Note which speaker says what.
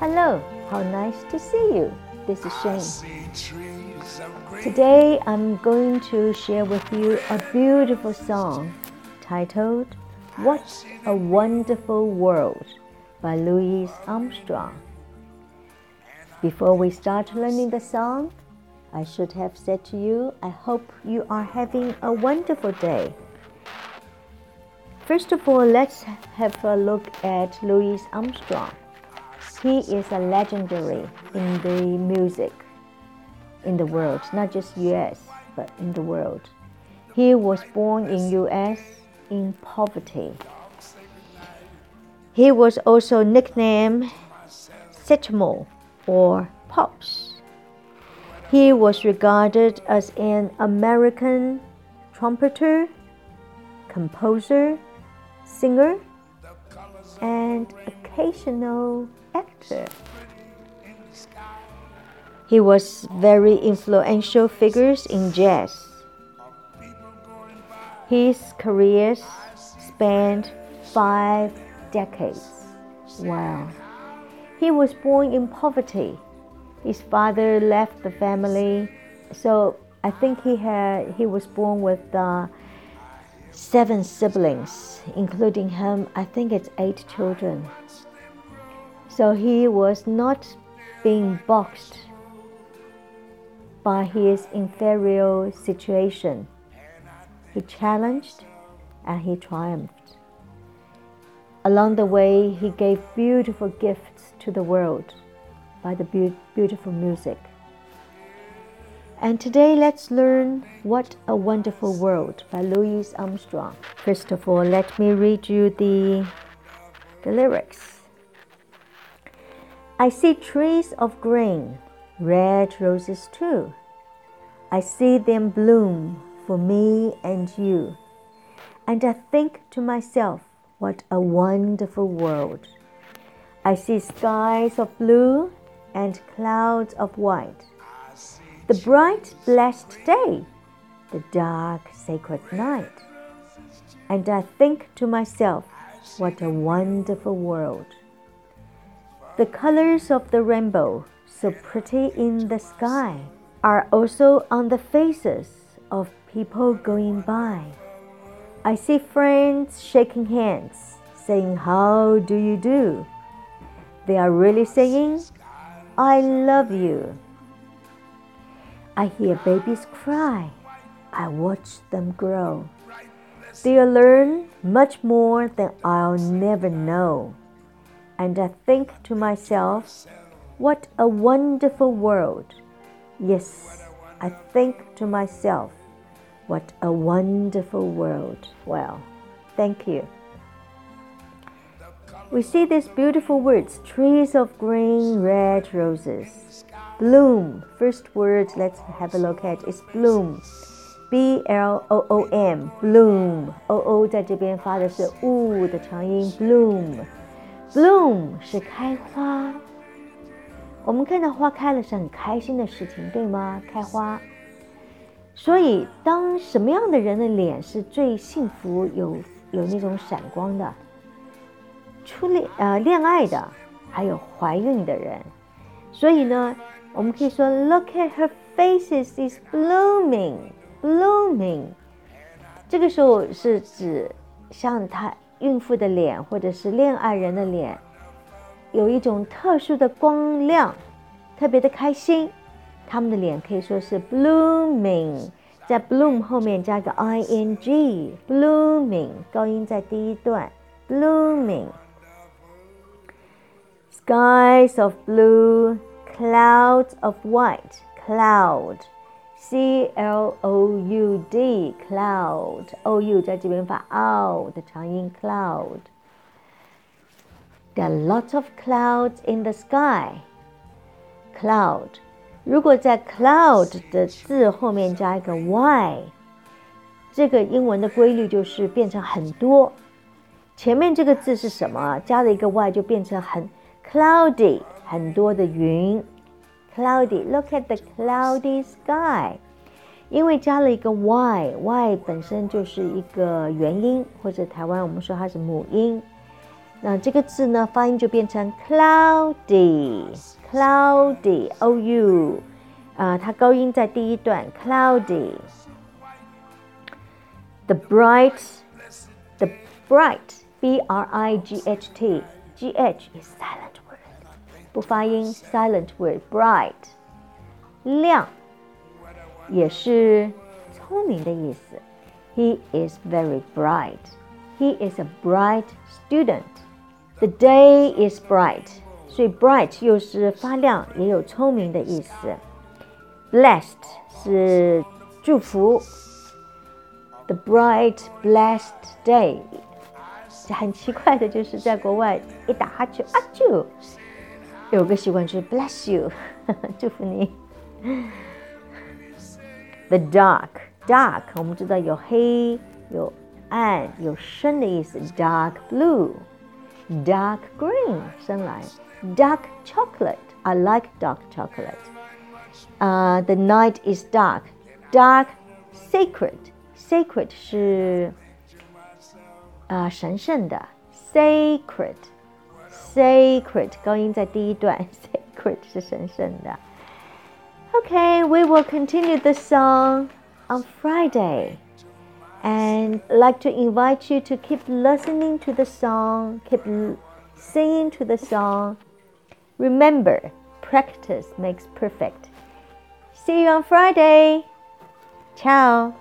Speaker 1: Hello, how nice to see you. This is Shane. Today I'm going to share with you a beautiful song titled What a Wonderful World by Louis Armstrong. Before we start learning the song, I should have said to you, I hope you are having a wonderful day. First of all, let's have a look at Louis Armstrong. He is a legendary in the music in the world, not just US, but in the world. He was born in US in poverty. He was also nicknamed Satchmo or Pops. He was regarded as an American trumpeter, composer, singer, and occasional actor. He was very influential figures in jazz. His career spanned five decades. Wow. He was born in poverty. His father left the family, so I think he had he was born with uh, seven siblings, including him. I think it's eight children. So he was not being boxed by his inferior situation. He challenged and he triumphed. Along the way, he gave beautiful gifts to the world by the be beautiful music. And today, let's learn What a Wonderful World by Louis Armstrong. First of all, let me read you the, the lyrics. I see trees of green red roses too. I see them bloom for me and you. And I think to myself, what a wonderful world. I see skies of blue and clouds of white. The bright, blessed day, the dark, sacred night. And I think to myself, what a wonderful world. The colors of the rainbow so pretty in the sky are also on the faces of people going by. I see friends shaking hands, saying, How do you do? They are really saying, I love you. I hear babies cry. I watch them grow. They'll learn much more than I'll never know And I think to myself, what a wonderful world! Yes, I think to myself, what a wonderful world. Well, thank you. We see these beautiful words trees of green, red roses. Bloom, first word let's have a look at is bloom. B L O O M, bloom. O O 在这边发的是 u 的长音，bloom。 Bloom 是开花。我们看到花开了是很开心的事情，对吗？开花。所以，当什么样的人的脸是最幸福、有有那种闪光的？初恋呃恋爱的，还有怀孕的人。所以呢，我们可以说，Look at her faces is blooming, blooming。这个时候是指像她孕妇的脸，或者是恋爱人的脸。有一种特殊的光亮，特别的开心。他们的脸可以说是 blooming，在 bloom 后面加个 i n g，blooming 高音在第一段，blooming。Skies of blue, clouds of white, cloud, c l o u d, cloud, o u 在这边发 o 的长音，cloud。There are lots of clouds in the sky. Cloud，如果在 cloud 的字后面加一个 y，这个英文的规律就是变成很多。前面这个字是什么？加了一个 y 就变成很 cloudy，很多的云。Cloudy，look at the cloudy sky。因为加了一个 y，y 本身就是一个元音，或者台湾我们说它是母音。 那这个字呢，发音就变成 cloudy，cloudy，o u，啊，它高音在第一段，cloudy。The bright，the bright，b r i g h t，g h is silent word， 不发音，silent word，bright，亮，也是聪明的意思。He is very bright. He is a bright student. The day is bright，所以 bright 又是发亮，也有聪明的意思。Blessed 是祝福。The bright blessed day，这很奇怪的就是在国外一打哈欠啊就 有个习惯就是 bless you，祝福你。The dark dark 我们知道有黑有暗有深的意思，dark blue。dark green 深蓝，dark chocolate I like dark chocolate. Uh, the night is dark. Dark sacred sacred 是啊、呃、神圣的 sacred sacred 高音在第一段，sacred 是神圣的。Okay, we will continue the song on Friday and like to invite you to keep listening to the song, keep singing to the song. Remember, practice makes perfect. See you on Friday. Ciao.